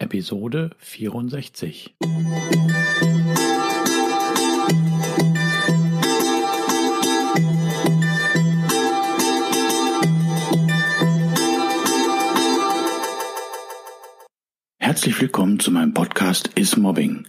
Episode 64. Herzlich willkommen zu meinem Podcast Is Mobbing,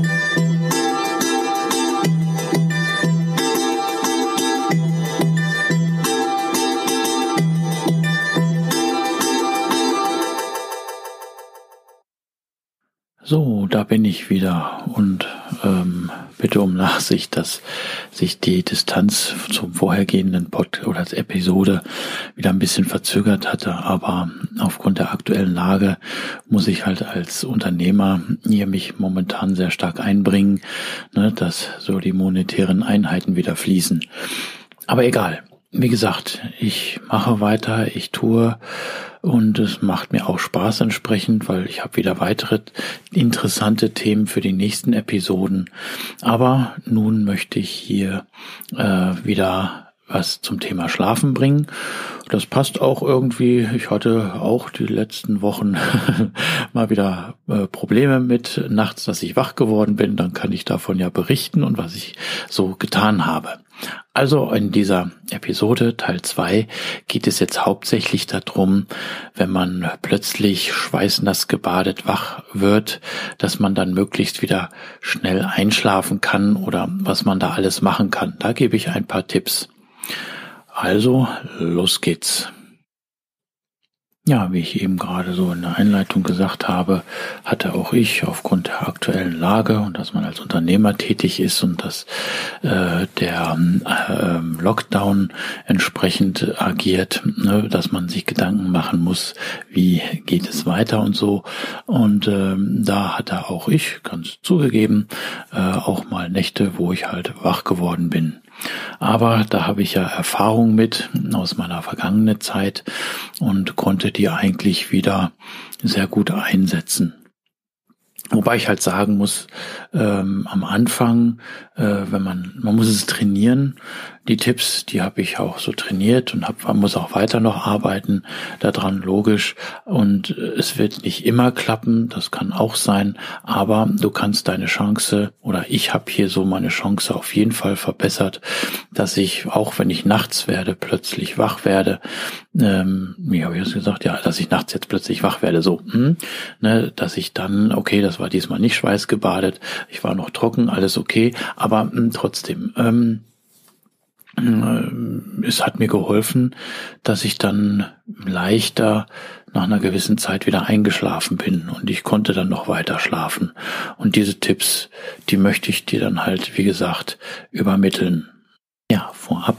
So, da bin ich wieder und ähm, bitte um Nachsicht, dass sich die Distanz zum vorhergehenden Pod oder Episode wieder ein bisschen verzögert hatte, aber aufgrund der aktuellen Lage muss ich halt als Unternehmer hier mich momentan sehr stark einbringen, ne, dass so die monetären Einheiten wieder fließen. Aber egal. Wie gesagt, ich mache weiter, ich tue und es macht mir auch Spaß entsprechend, weil ich habe wieder weitere interessante Themen für die nächsten Episoden. Aber nun möchte ich hier äh, wieder was zum Thema Schlafen bringen. Das passt auch irgendwie. Ich hatte auch die letzten Wochen mal wieder äh, Probleme mit nachts, dass ich wach geworden bin. Dann kann ich davon ja berichten und was ich so getan habe. Also in dieser Episode Teil 2 geht es jetzt hauptsächlich darum, wenn man plötzlich schweißnass gebadet wach wird, dass man dann möglichst wieder schnell einschlafen kann oder was man da alles machen kann. Da gebe ich ein paar Tipps. Also, los geht's. Ja, wie ich eben gerade so in der Einleitung gesagt habe, hatte auch ich aufgrund der aktuellen Lage und dass man als Unternehmer tätig ist und dass äh, der äh, Lockdown entsprechend agiert, ne, dass man sich Gedanken machen muss, wie geht es weiter und so. Und äh, da hatte auch ich, ganz zugegeben, äh, auch mal Nächte, wo ich halt wach geworden bin. Aber da habe ich ja Erfahrung mit aus meiner vergangenen Zeit und konnte die eigentlich wieder sehr gut einsetzen. Wobei ich halt sagen muss, ähm, am Anfang, äh, wenn man, man muss es trainieren, die Tipps, die habe ich auch so trainiert und hab, man muss auch weiter noch arbeiten daran, logisch. Und es wird nicht immer klappen, das kann auch sein, aber du kannst deine Chance oder ich habe hier so meine Chance auf jeden Fall verbessert, dass ich, auch wenn ich nachts werde, plötzlich wach werde. Ähm, wie habe ich das gesagt? Ja, dass ich nachts jetzt plötzlich wach werde, so, hm, ne, dass ich dann, okay, das war diesmal nicht schweißgebadet, ich war noch trocken, alles okay, aber mh, hm, trotzdem, ähm, äh, es hat mir geholfen, dass ich dann leichter nach einer gewissen Zeit wieder eingeschlafen bin und ich konnte dann noch weiter schlafen. Und diese Tipps, die möchte ich dir dann halt, wie gesagt, übermitteln. Vorab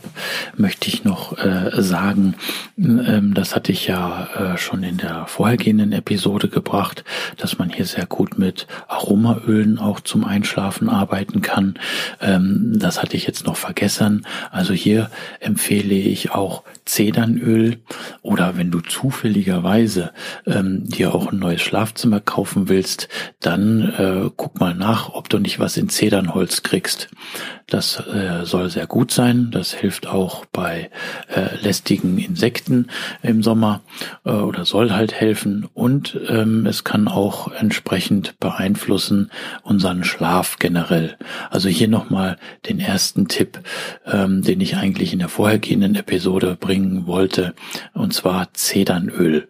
möchte ich noch äh, sagen, ähm, das hatte ich ja äh, schon in der vorhergehenden Episode gebracht, dass man hier sehr gut mit Aromaölen auch zum Einschlafen arbeiten kann. Ähm, das hatte ich jetzt noch vergessen. Also hier empfehle ich auch Zedernöl oder wenn du zufälligerweise ähm, dir auch ein neues Schlafzimmer kaufen willst, dann äh, guck mal nach, ob du nicht was in Zedernholz kriegst. Das soll sehr gut sein. Das hilft auch bei äh, lästigen Insekten im Sommer äh, oder soll halt helfen. Und ähm, es kann auch entsprechend beeinflussen unseren Schlaf generell. Also hier nochmal den ersten Tipp, ähm, den ich eigentlich in der vorhergehenden Episode bringen wollte, und zwar Zedernöl.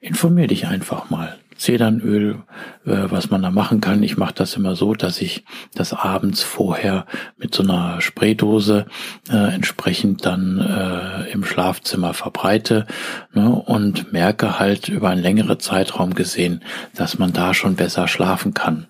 Informier dich einfach mal. Zedernöl, äh, was man da machen kann. Ich mache das immer so, dass ich das abends vorher mit so einer Spraydose äh, entsprechend dann äh, im Schlafzimmer verbreite ne, und merke halt über einen längeren Zeitraum gesehen, dass man da schon besser schlafen kann.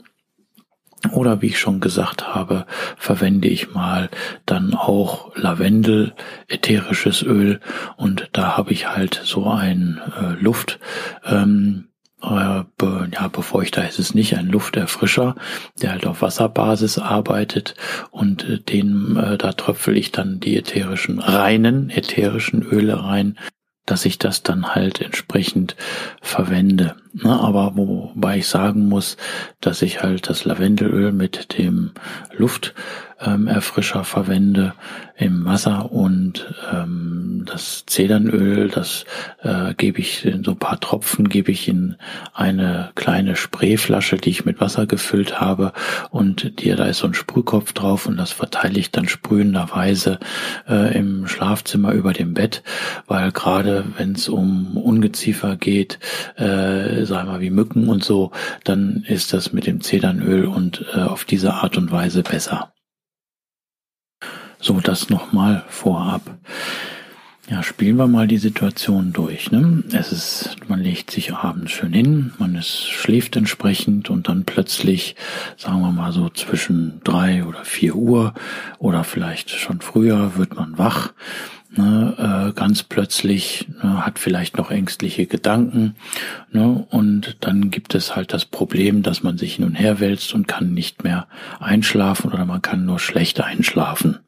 Oder wie ich schon gesagt habe, verwende ich mal dann auch Lavendel, ätherisches Öl und da habe ich halt so ein äh, Luft. Ähm, äh, ja, Befeuchter ist es nicht, ein Lufterfrischer, der halt auf Wasserbasis arbeitet und äh, den, äh, da tröpfel ich dann die ätherischen, reinen ätherischen Öle rein, dass ich das dann halt entsprechend verwende. Ne, aber wobei ich sagen muss, dass ich halt das Lavendelöl mit dem Lufterfrischer ähm, verwende im Wasser und ähm, das Zedernöl, das äh, gebe ich in so ein paar Tropfen, gebe ich in eine kleine Sprayflasche, die ich mit Wasser gefüllt habe und die, da ist so ein Sprühkopf drauf und das verteile ich dann sprühenderweise äh, im Schlafzimmer über dem Bett, weil gerade wenn es um Ungeziefer geht, äh, sagen wir wie Mücken und so, dann ist das mit dem Zedernöl und äh, auf diese Art und Weise besser. So, das nochmal vorab. Ja, spielen wir mal die Situation durch. Ne? Es ist, man legt sich abends schön hin, man ist, schläft entsprechend und dann plötzlich, sagen wir mal so zwischen drei oder vier Uhr oder vielleicht schon früher wird man wach ne, äh, ganz plötzlich, ne, hat vielleicht noch ängstliche Gedanken. Ne, und dann gibt es halt das Problem, dass man sich hin und her wälzt und kann nicht mehr einschlafen oder man kann nur schlecht einschlafen.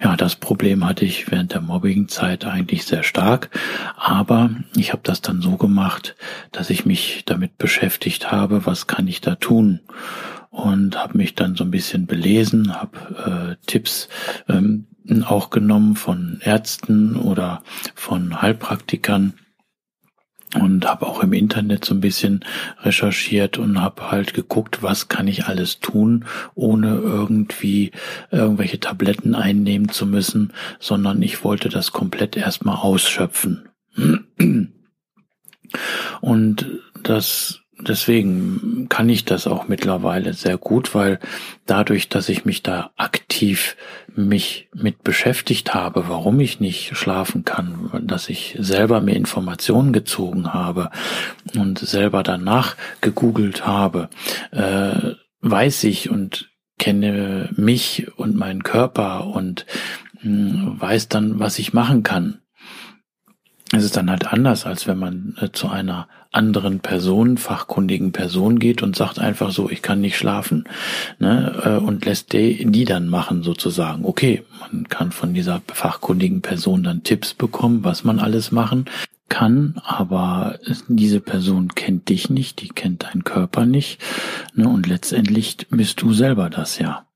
Ja, das Problem hatte ich während der Mobbingzeit eigentlich sehr stark, aber ich habe das dann so gemacht, dass ich mich damit beschäftigt habe, was kann ich da tun und habe mich dann so ein bisschen belesen, habe äh, Tipps ähm, auch genommen von Ärzten oder von Heilpraktikern und habe auch im Internet so ein bisschen recherchiert und habe halt geguckt, was kann ich alles tun, ohne irgendwie irgendwelche Tabletten einnehmen zu müssen, sondern ich wollte das komplett erstmal ausschöpfen. Und das deswegen kann ich das auch mittlerweile sehr gut, weil dadurch, dass ich mich da aktiv mich mit beschäftigt habe, warum ich nicht schlafen kann, dass ich selber mir Informationen gezogen habe und selber danach gegoogelt habe, äh, weiß ich und kenne mich und meinen Körper und hm, weiß dann, was ich machen kann es ist dann halt anders, als wenn man äh, zu einer anderen Person, fachkundigen Person geht und sagt einfach so, ich kann nicht schlafen, ne, äh, und lässt die, die dann machen sozusagen. Okay, man kann von dieser fachkundigen Person dann Tipps bekommen, was man alles machen kann, aber diese Person kennt dich nicht, die kennt deinen Körper nicht, ne, und letztendlich bist du selber das ja.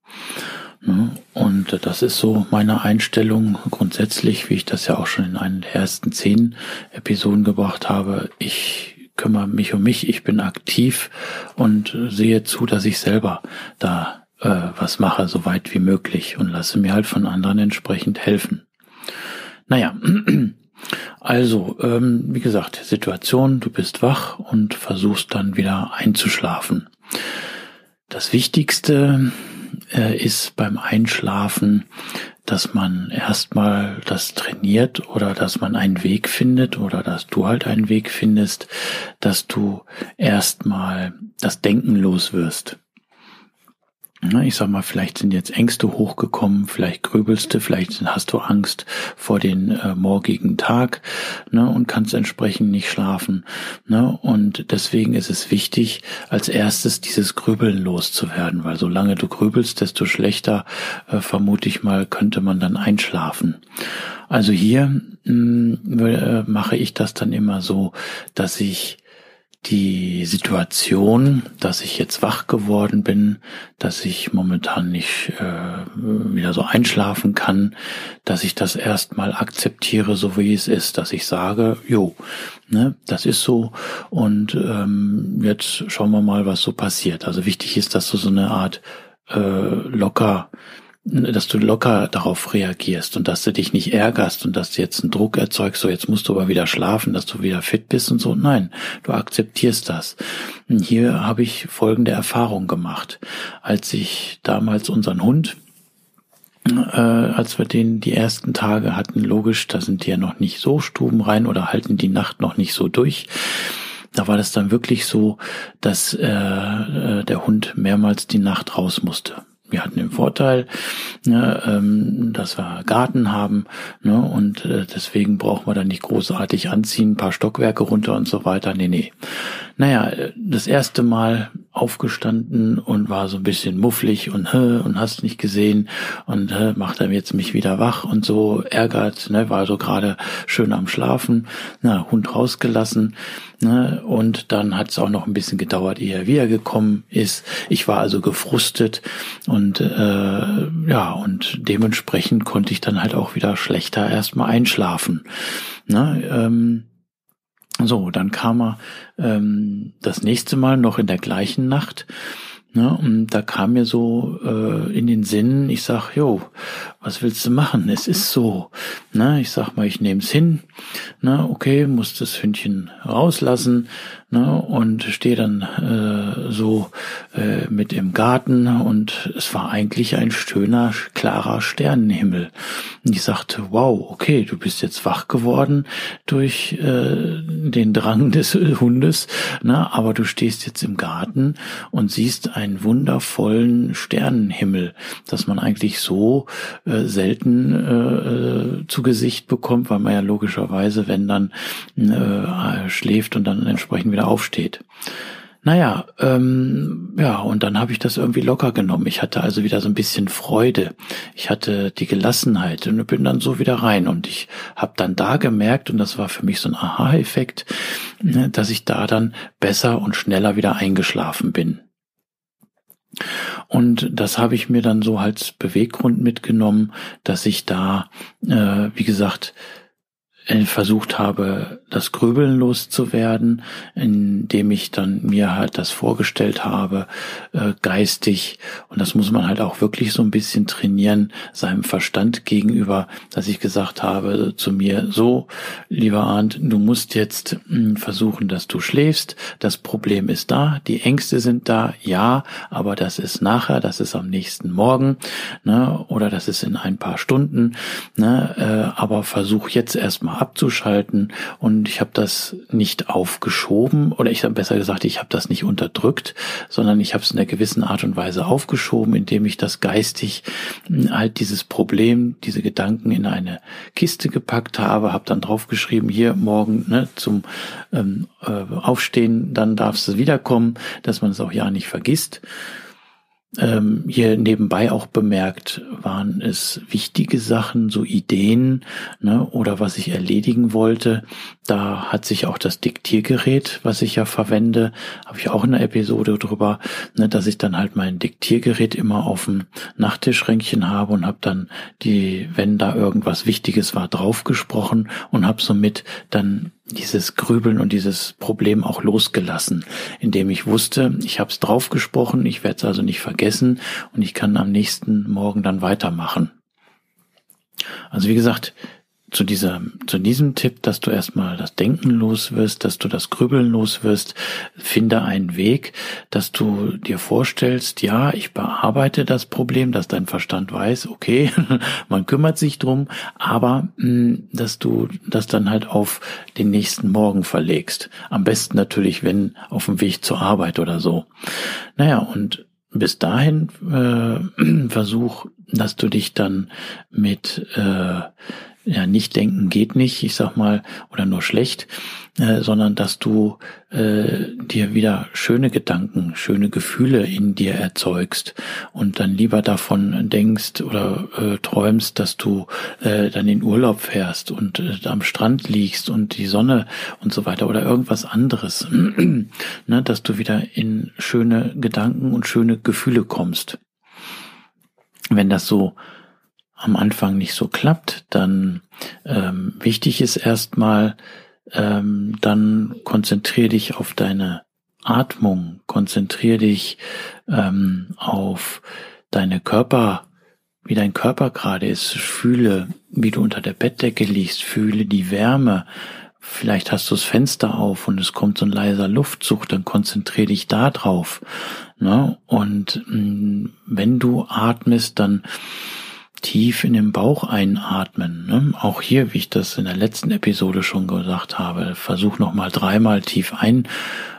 Ne? Und das ist so meine Einstellung grundsätzlich, wie ich das ja auch schon in einer der ersten zehn Episoden gebracht habe. Ich kümmere mich um mich, ich bin aktiv und sehe zu, dass ich selber da äh, was mache, so weit wie möglich und lasse mir halt von anderen entsprechend helfen. Naja, also, ähm, wie gesagt, Situation, du bist wach und versuchst dann wieder einzuschlafen. Das Wichtigste äh, ist beim Einschlafen, dass man erstmal das trainiert oder dass man einen Weg findet oder dass du halt einen Weg findest, dass du erstmal das Denken los wirst. Ich sag mal, vielleicht sind jetzt Ängste hochgekommen, vielleicht grübelst du, vielleicht hast du Angst vor den äh, morgigen Tag ne, und kannst entsprechend nicht schlafen. Ne, und deswegen ist es wichtig, als erstes dieses Grübeln loszuwerden, weil solange du grübelst, desto schlechter, äh, vermute ich mal, könnte man dann einschlafen. Also hier mh, mm, äh, mache ich das dann immer so, dass ich die Situation, dass ich jetzt wach geworden bin, dass ich momentan nicht äh, wieder so einschlafen kann, dass ich das erstmal akzeptiere, so wie es ist, dass ich sage, jo, ne, das ist so und ähm, jetzt schauen wir mal, was so passiert. Also wichtig ist, dass du so eine Art äh, locker dass du locker darauf reagierst und dass du dich nicht ärgerst und dass du jetzt einen Druck erzeugst, so jetzt musst du aber wieder schlafen, dass du wieder fit bist und so. Nein, du akzeptierst das. Und hier habe ich folgende Erfahrung gemacht. Als ich damals unseren Hund äh, als wir den die ersten Tage hatten, logisch, da sind die ja noch nicht so stubenrein oder halten die Nacht noch nicht so durch. Da war das dann wirklich so, dass äh, äh der Hund mehrmals die Nacht raus musste wir hatten den Vorteil, ne, ähm, dass wir Garten haben ne, und äh, deswegen brauchen wir da nicht großartig anziehen, ein paar Stockwerke runter und so weiter. Nee, nee. Naja, das erste Mal aufgestanden und war so ein bisschen mufflig und hä, und hast nicht gesehen und hä, macht er jetzt mich wieder wach und so ärgert, ne, war so gerade schön am Schlafen, na, Hund rausgelassen, ne, und dann hat es auch noch ein bisschen gedauert, ehe er wiedergekommen ist. Ich war also gefrustet und äh, ja, und dementsprechend konnte ich dann halt auch wieder schlechter erstmal einschlafen. Ne, ähm, so, dann kam er ähm, das nächste Mal noch in der gleichen Nacht. Ne, und da kam mir so äh, in den Sinn, ich sag, jo, was willst du machen? Es ist so. Ne, ich sag mal, ich nehm's hin. Ne, okay, muss das Hündchen rauslassen ne, und stehe dann äh, so äh, mit im Garten und es war eigentlich ein schöner, klarer Sternenhimmel. Und ich sagte, wow, okay, du bist jetzt wach geworden durch äh, den Drang des Hundes, ne, aber du stehst jetzt im Garten und siehst einen wundervollen Sternenhimmel, dass man eigentlich so äh, selten äh, zu Gesicht bekommt, weil man ja logischerweise, wenn dann äh, schläft und dann entsprechend wieder wieder aufsteht. Naja, ähm, ja, und dann habe ich das irgendwie locker genommen. Ich hatte also wieder so ein bisschen Freude. Ich hatte die Gelassenheit und bin dann so wieder rein. Und ich habe dann da gemerkt, und das war für mich so ein Aha-Effekt, ne, dass ich da dann besser und schneller wieder eingeschlafen bin. Und das habe ich mir dann so als Beweggrund mitgenommen, dass ich da, äh, wie gesagt, versucht habe, das Grübeln loszuwerden, indem ich dann mir halt das vorgestellt habe, äh, geistig. Und das muss man halt auch wirklich so ein bisschen trainieren, seinem Verstand gegenüber, dass ich gesagt habe zu mir, so, lieber Arndt, du musst jetzt hm, versuchen, dass du schläfst. Das Problem ist da, die Ängste sind da, ja, aber das ist nachher, das ist am nächsten Morgen, ne, oder das ist in ein paar Stunden, ne, äh, aber versuch jetzt erstmal mal abzuschalten. Und ich habe das nicht aufgeschoben. Oder ich habe besser gesagt, ich habe das nicht unterdrückt, sondern ich habe es in einer gewissen Art und Weise aufgeschoben, indem ich das geistig hm, halt dieses Problem, diese Gedanken in eine Kiste gepackt habe, habe dann draufgeschrieben, hier morgen ne, zum ähm, äh, Aufstehen, dann darfst du wiederkommen, dass man es auch ja nicht vergisst ähm, hier nebenbei auch bemerkt, waren es wichtige Sachen, so Ideen ne, oder was ich erledigen wollte. Da hat sich auch das Diktiergerät, was ich ja verwende, habe ich auch in einer Episode drüber, ne, dass ich dann halt mein Diktiergerät immer auf dem Nachttischränkchen habe und habe dann die, wenn da irgendwas Wichtiges war, draufgesprochen und habe somit dann dieses Grübeln und dieses Problem auch losgelassen, indem ich wusste, ich habe es draufgesprochen, ich werde es also nicht vergessen und ich kann am nächsten Morgen dann weitermachen. Also wie gesagt, zu dieser, zu diesem Tipp, dass du erstmal das Denken los wirst, dass du das Grübeln los wirst, finde einen Weg, dass du dir vorstellst, ja, ich bearbeite das Problem, dass dein Verstand weiß, okay, man kümmert sich drum, aber hm, dass du das dann halt auf den nächsten Morgen verlegst. Am besten natürlich, wenn auf dem Weg zur Arbeit oder so. Naja, und bis dahin äh, versuch, dass du dich dann mit äh, ja, nicht denken geht nicht, ich sag mal, oder nur schlecht, äh, sondern dass du äh, dir wieder schöne Gedanken, schöne Gefühle in dir erzeugst und dann lieber davon denkst oder äh, träumst, dass du äh, dann in Urlaub fährst und äh, am Strand liegst und die Sonne und so weiter oder irgendwas anderes, ne, dass du wieder in schöne Gedanken und schöne Gefühle kommst. Wenn das so am Anfang nicht so klappt, dann ähm, wichtig ist erstmal, ähm, dann konzentrier dich auf deine Atmung, konzentrier dich ähm, auf deine Körper, wie dein Körper gerade ist, fühle, wie du unter der Bettdecke liegst, fühle die Wärme, vielleicht hast du das Fenster auf und es kommt so ein leiser Luftzug, dann konzentrier dich da drauf. Ne? Und mh, mm, wenn du atmest, dann tief in den Bauch einatmen. Ne? Auch hier, wie ich das in der letzten Episode schon gesagt habe, versuch nochmal dreimal tief ein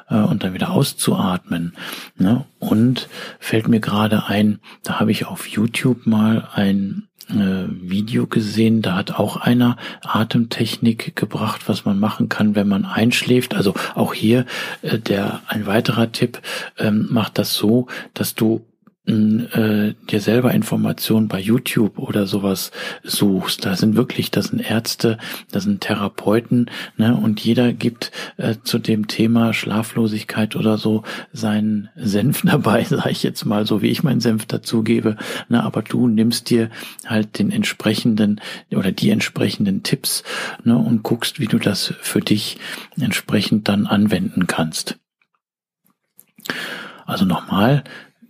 äh, und dann wieder auszuatmen. Ne? Und fällt mir gerade ein, da habe ich auf YouTube mal ein äh, Video gesehen, da hat auch einer Atemtechnik gebracht, was man machen kann, wenn man einschläft. Also auch hier äh, der ein weiterer Tipp ähm, macht das so, dass du äh, dir selber Informationen bei YouTube oder sowas suchst. Da sind wirklich, das sind Ärzte, das sind Therapeuten, ne? Und jeder gibt äh, zu dem Thema Schlaflosigkeit oder so seinen Senf dabei, sage ich jetzt mal, so wie ich meinen Senf dazugebe. Ne? Aber du nimmst dir halt den entsprechenden oder die entsprechenden Tipps ne? und guckst, wie du das für dich entsprechend dann anwenden kannst. Also nochmal,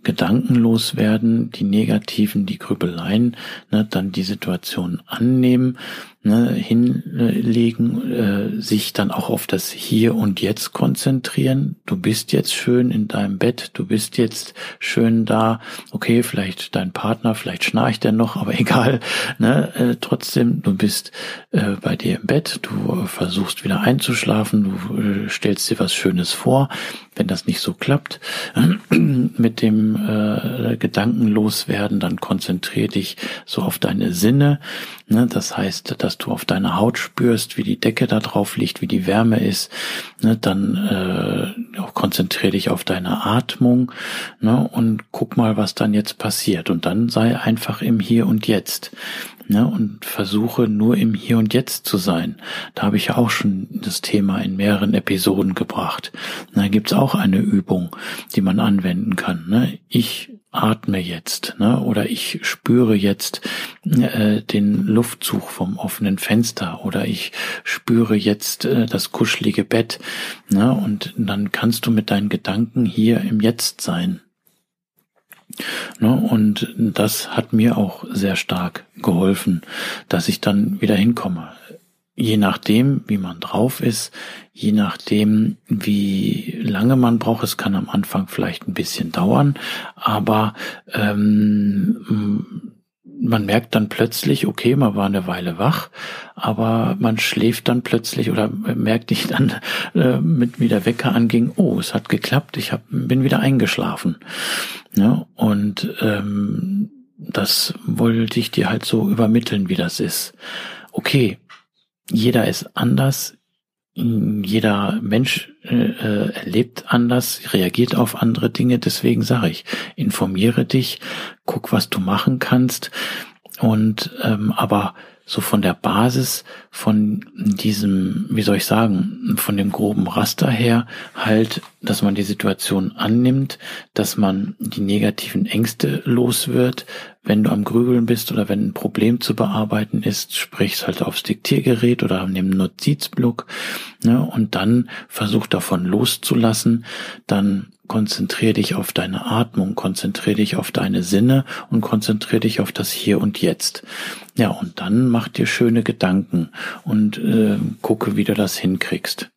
gedankenlos werden, die negativen, die Grübeleien, ne, dann die Situation annehmen, ne, hinlegen, äh, sich dann auch auf das Hier und Jetzt konzentrieren. Du bist jetzt schön in deinem Bett, du bist jetzt schön da. Okay, vielleicht dein Partner, vielleicht schnarcht er noch, aber egal. Ne, äh, trotzdem, du bist äh, bei dir im Bett, du versuchst wieder einzuschlafen, du äh, stellst dir was Schönes vor. Wenn das nicht so klappt mit dem äh, Gedankenlos werden, dann konzentrier dich so auf deine Sinne. Ne, das heißt, dass du auf deiner Haut spürst, wie die Decke da drauf liegt, wie die Wärme ist. Ne, dann äh, konzentrier dich auf deine Atmung ne, und guck mal, was dann jetzt passiert. Und dann sei einfach im Hier und Jetzt ne, und versuche nur im Hier und Jetzt zu sein. Da habe ich ja auch schon das Thema in mehreren Episoden gebracht. Da gibt's auch eine Übung, die man anwenden kann. Ne? Ich atme jetzt ne? oder ich spüre jetzt äh, den Luftzug vom offenen Fenster oder ich spüre jetzt äh, das kuschelige Bett ne? und dann kannst du mit deinen Gedanken hier im Jetzt sein. Ne, und das hat mir auch sehr stark geholfen, dass ich dann wieder hinkomme. Je nachdem, wie man drauf ist, je nachdem, wie lange man braucht, es kann am Anfang vielleicht ein bisschen dauern, aber ähm, man merkt dann plötzlich, okay, man war eine Weile wach, aber man schläft dann plötzlich oder merkt nicht dann, äh, mit wie der Wecker anging, oh, es hat geklappt, ich hab, bin wieder eingeschlafen. Ja, und ähm, das wollte ich dir halt so übermitteln, wie das ist. Okay, jeder ist anders, jeder Mensch äh, äh, erlebt anders, reagiert auf andere Dinge. Deswegen sage ich, informiere dich, guck, was du machen kannst. Und ähm, aber so von der Basis von diesem, wie soll ich sagen, von dem groben Raster her halt, dass man die Situation annimmt, dass man die negativen Ängste los wird. Wenn du am Grübeln bist oder wenn ein Problem zu bearbeiten ist, sprichst halt aufs Diktiergerät oder an dem Notizblock ne, und dann versuch davon loszulassen, dann konzentrier dich auf deine Atmung, konzentrier dich auf deine Sinne und konzentrier dich auf das Hier und Jetzt. Ja, und dann mach dir schöne Gedanken und äh, gucke, wie du das hinkriegst.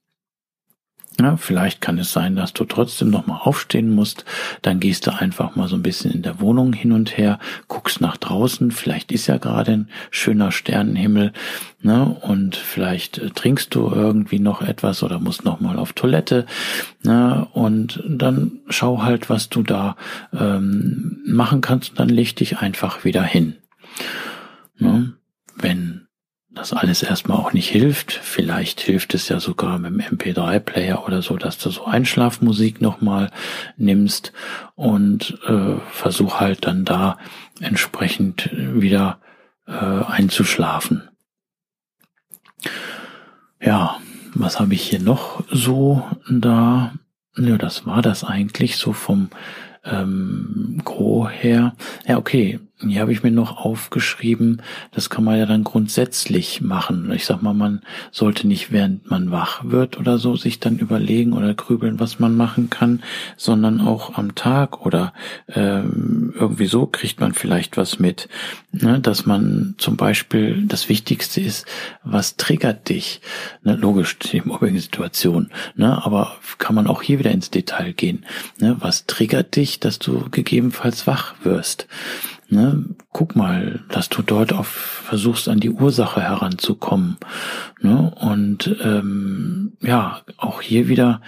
Ja, vielleicht kann es sein, dass du trotzdem noch mal aufstehen musst. Dann gehst du einfach mal so ein bisschen in der Wohnung hin und her, guckst nach draußen. Vielleicht ist ja gerade ein schöner Sternenhimmel, ne? Und vielleicht äh, trinkst du irgendwie noch etwas oder musst noch mal auf Toilette, ne? Und dann schau halt, was du da ähm, machen kannst. Und dann leg dich einfach wieder hin. Ne? Wenn das alles erstmal auch nicht hilft. Vielleicht hilft es ja sogar mit dem MP3-Player oder so, dass du so Einschlafmusik nochmal nimmst und äh, versuch halt dann da entsprechend wieder äh, einzuschlafen. Ja, was habe ich hier noch so da? Ja, das war das eigentlich so vom ähm, Gro her. Ja, okay, hier habe ich mir noch aufgeschrieben, das kann man ja dann grundsätzlich machen. Ich sag mal, man sollte nicht, während man wach wird oder so, sich dann überlegen oder grübeln, was man machen kann, sondern auch am Tag oder ähm, irgendwie so kriegt man vielleicht was mit. Ne? Dass man zum Beispiel, das Wichtigste ist, was triggert dich? Ne? Logisch, die Mobbing-Situation, ne? aber kann man auch hier wieder ins Detail gehen. Ne? Was triggert dich, dass du gegebenenfalls wach wirst? Ne? Guck mal, dass du dort auf versuchst, an die Ursache heranzukommen. Ne? Und ähm, ja, auch hier wieder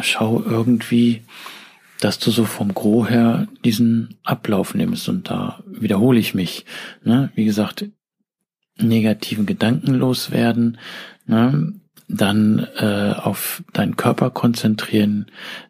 schau irgendwie, dass du so vom Gro her diesen Ablauf nimmst. Und da wiederhole ich mich. Ne? Wie gesagt, negativen Gedanken loswerden, ne? Dann äh, auf deinen Körper konzentrieren,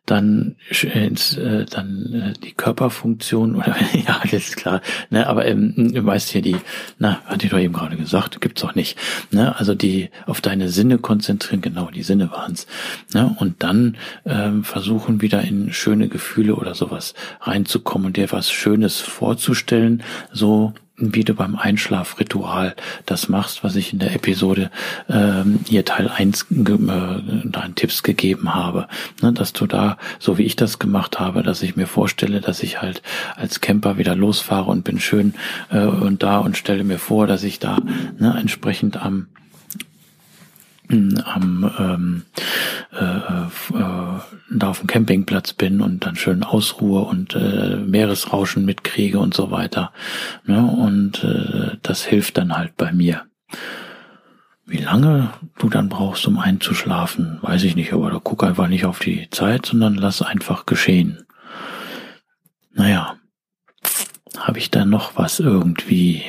dann ins, äh, dann äh, die Körperfunktion oder ja, das ist klar, ne, aber ähm, du weißt hier die, na, hatte ich doch eben gerade gesagt, gibt's auch nicht, ne, also die auf deine Sinne konzentrieren, genau, die Sinne waren's, ne, und dann ähm, versuchen wieder in schöne Gefühle oder sowas reinzukommen und dir was Schönes vorzustellen, so wie du beim Einschlafritual das machst, was ich in der Episode ähm, hier Teil 1 äh, Tipps gegeben habe. Ne, dass du da, so wie ich das gemacht habe, dass ich mir vorstelle, dass ich halt als Camper wieder losfahre und bin schön äh, und da und stelle mir vor, dass ich da ne, entsprechend am am ähm, äh, äh, da auf dem Campingplatz bin und dann schön ausruhe und äh, Meeresrauschen mitkriege und so weiter. Ne? Und äh, das hilft dann halt bei mir. Wie lange du dann brauchst, um einzuschlafen, weiß ich nicht, aber da guck einfach nicht auf die Zeit, sondern lass einfach geschehen. Naja, habe ich da noch was irgendwie?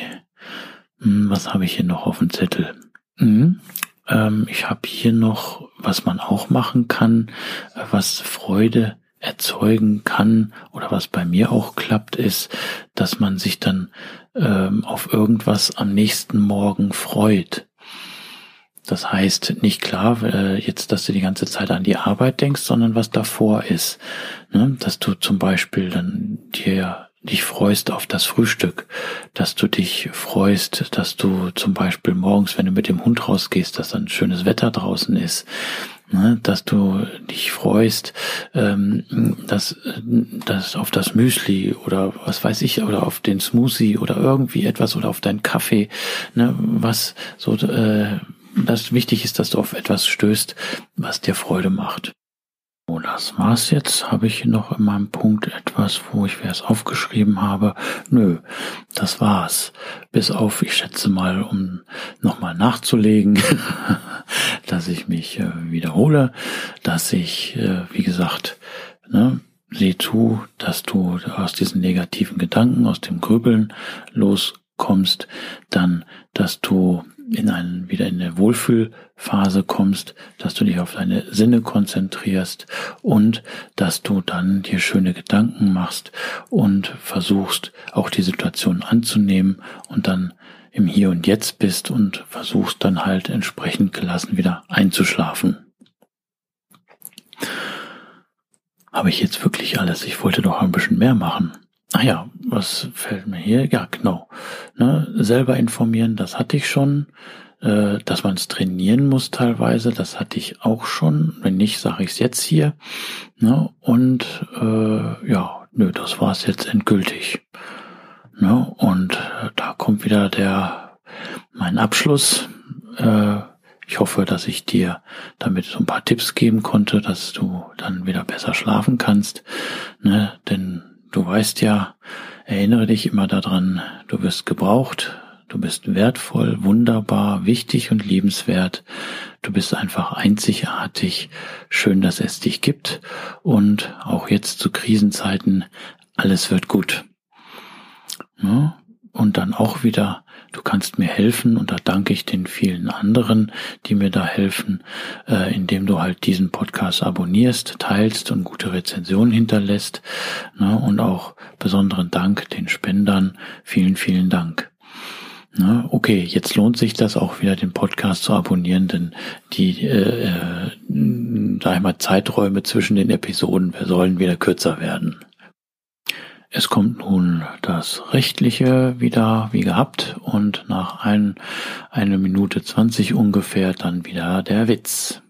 Hm, was habe ich hier noch auf dem Zettel? Hm, ähm, ich habe hier noch, was man auch machen kann, äh, was Freude erzeugen kann oder was bei mir auch klappt, ist, dass man sich dann ähm, auf irgendwas am nächsten Morgen freut. Das heißt nicht klar, äh, jetzt, dass du die ganze Zeit an die Arbeit denkst, sondern was davor ist. Ne? Dass du zum Beispiel dann dir dich freust auf das Frühstück, dass du dich freust, dass du zum Beispiel morgens, wenn du mit dem Hund rausgehst, dass dann schönes Wetter draußen ist, ne, dass du dich freust, ähm, dass, dass auf das Müsli oder was weiß ich oder auf den Smoothie oder irgendwie etwas oder auf deinen Kaffee, ne, was so äh, das wichtig ist, dass du auf etwas stößt, was dir Freude macht. So, das war's jetzt. Habe ich noch in meinem Punkt etwas, wo ich es aufgeschrieben habe? Nö, das war's. Bis auf, ich schätze mal, um nochmal nachzulegen, dass ich mich äh, wiederhole, dass ich, äh, wie gesagt, ne, sieh zu, dass du aus diesen negativen Gedanken, aus dem Grübeln loskommst, dann, dass du in einen, wieder in eine Wohlfühlphase kommst, dass du dich auf deine Sinne konzentrierst und dass du dann dir schöne Gedanken machst und versuchst auch die Situation anzunehmen und dann im Hier und Jetzt bist und versuchst dann halt entsprechend gelassen wieder einzuschlafen. Habe ich jetzt wirklich alles? Ich wollte doch ein bisschen mehr machen. Ah ja, was fällt mir hier? Ja, genau. Ne, selber informieren, das hatte ich schon. Äh, dass man es trainieren muss teilweise, das hatte ich auch schon. Wenn nicht, sage ich es jetzt hier. Ne, und äh, ja, nö, das war es jetzt endgültig. Ne, und äh, da kommt wieder der mein Abschluss. Äh, ich hoffe, dass ich dir damit so ein paar Tipps geben konnte, dass du dann wieder besser schlafen kannst. Ne? Denn Du weißt ja, erinnere dich immer daran, du wirst gebraucht, du bist wertvoll, wunderbar, wichtig und liebenswert. Du bist einfach einzigartig. Schön, dass es dich gibt. Und auch jetzt zu Krisenzeiten, alles wird gut. Ja? Und dann auch wieder du kannst mir helfen und da danke ich den vielen anderen, die mir da helfen, äh, indem du halt diesen Podcast abonnierst, teilst und gute Rezensionen hinterlässt. Ne? Und auch besonderen Dank den Spendern. Vielen, vielen Dank. Na, okay, jetzt lohnt sich das auch wieder, den Podcast zu abonnieren, denn die äh, äh, sag ich mal, Zeiträume zwischen den Episoden sollen wieder kürzer werden. Es kommt nun das Rechtliche wieder wie gehabt und nach ein, eine Minute zwanzig ungefähr dann wieder der Witz.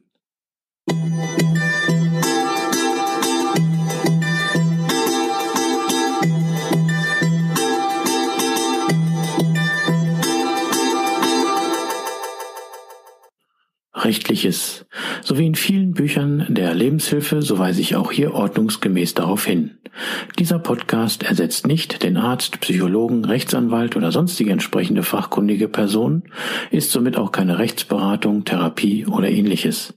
Rechtliches. So wie in vielen Büchern der Lebenshilfe, so weise ich auch hier ordnungsgemäß darauf hin. Dieser Podcast ersetzt nicht den Arzt, Psychologen, Rechtsanwalt oder sonstige entsprechende fachkundige Person, ist somit auch keine Rechtsberatung, Therapie oder ähnliches.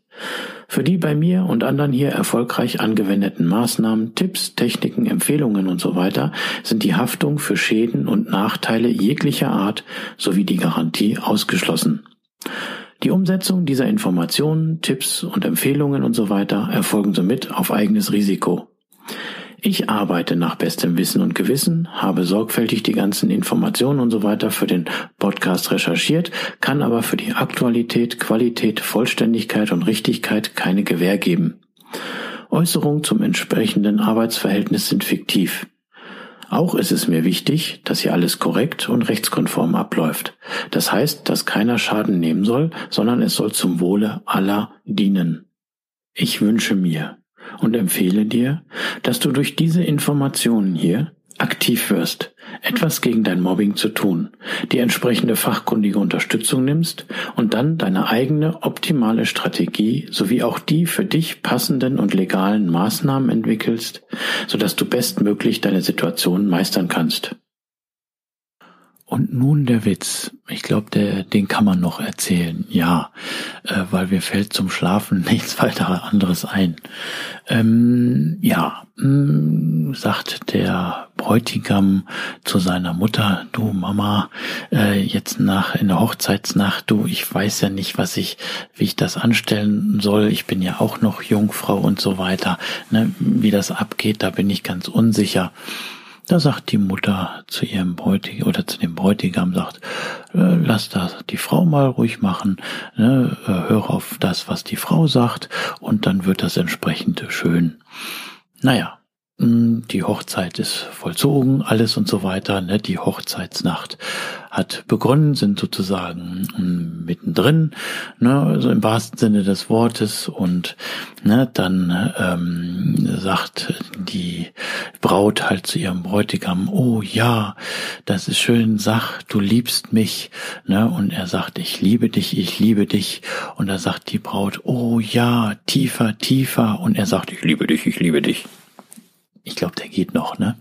Für die bei mir und anderen hier erfolgreich angewendeten Maßnahmen, Tipps, Techniken, Empfehlungen und so weiter sind die Haftung für Schäden und Nachteile jeglicher Art sowie die Garantie ausgeschlossen. Die Umsetzung dieser Informationen, Tipps und Empfehlungen und so weiter erfolgen somit auf eigenes Risiko. Ich arbeite nach bestem Wissen und Gewissen, habe sorgfältig die ganzen Informationen und so weiter für den Podcast recherchiert, kann aber für die Aktualität, Qualität, Vollständigkeit und Richtigkeit keine Gewähr geben. Äußerungen zum entsprechenden Arbeitsverhältnis sind fiktiv. Auch ist es mir wichtig, dass hier alles korrekt und rechtskonform abläuft. Das heißt, dass keiner Schaden nehmen soll, sondern es soll zum Wohle aller dienen. Ich wünsche mir, und empfehle dir, dass du durch diese Informationen hier aktiv wirst, etwas gegen dein Mobbing zu tun, die entsprechende fachkundige Unterstützung nimmst und dann deine eigene optimale Strategie sowie auch die für dich passenden und legalen Maßnahmen entwickelst, sodass du bestmöglich deine Situation meistern kannst. Und nun der Witz. Ich glaube, den kann man noch erzählen. Ja, äh, weil mir fällt zum Schlafen nichts weiter anderes ein. Ähm, ja, mh, mm, sagt der Bräutigam zu seiner Mutter, du Mama, äh, jetzt nach in der Hochzeitsnacht, du, ich weiß ja nicht, was ich, wie ich das anstellen soll. Ich bin ja auch noch Jungfrau und so weiter. Ne? Wie das abgeht, da bin ich ganz unsicher. Da sagt die Mutter zu ihrem Bräutigam oder zu dem Bräutigam, sagt, äh, lass das die Frau mal ruhig machen, ne, äh, hör auf das, was die Frau sagt, und dann wird das entsprechend schön. Naja, die Hochzeit ist vollzogen, alles und so weiter. Ne? Die Hochzeitsnacht hat begonnen, sind sozusagen hm, mittendrin, ne? also im wahrsten Sinne des Wortes. Und ne, dann ähm, sagt die Braut halt zu ihrem Bräutigam, oh ja, das ist schön, sag, du liebst mich. Ne? Und er sagt, ich liebe dich, ich liebe dich. Und da sagt die Braut, oh ja, tiefer, tiefer. Und er sagt, ich liebe dich, ich liebe dich. Ich glaube, der geht noch, ne?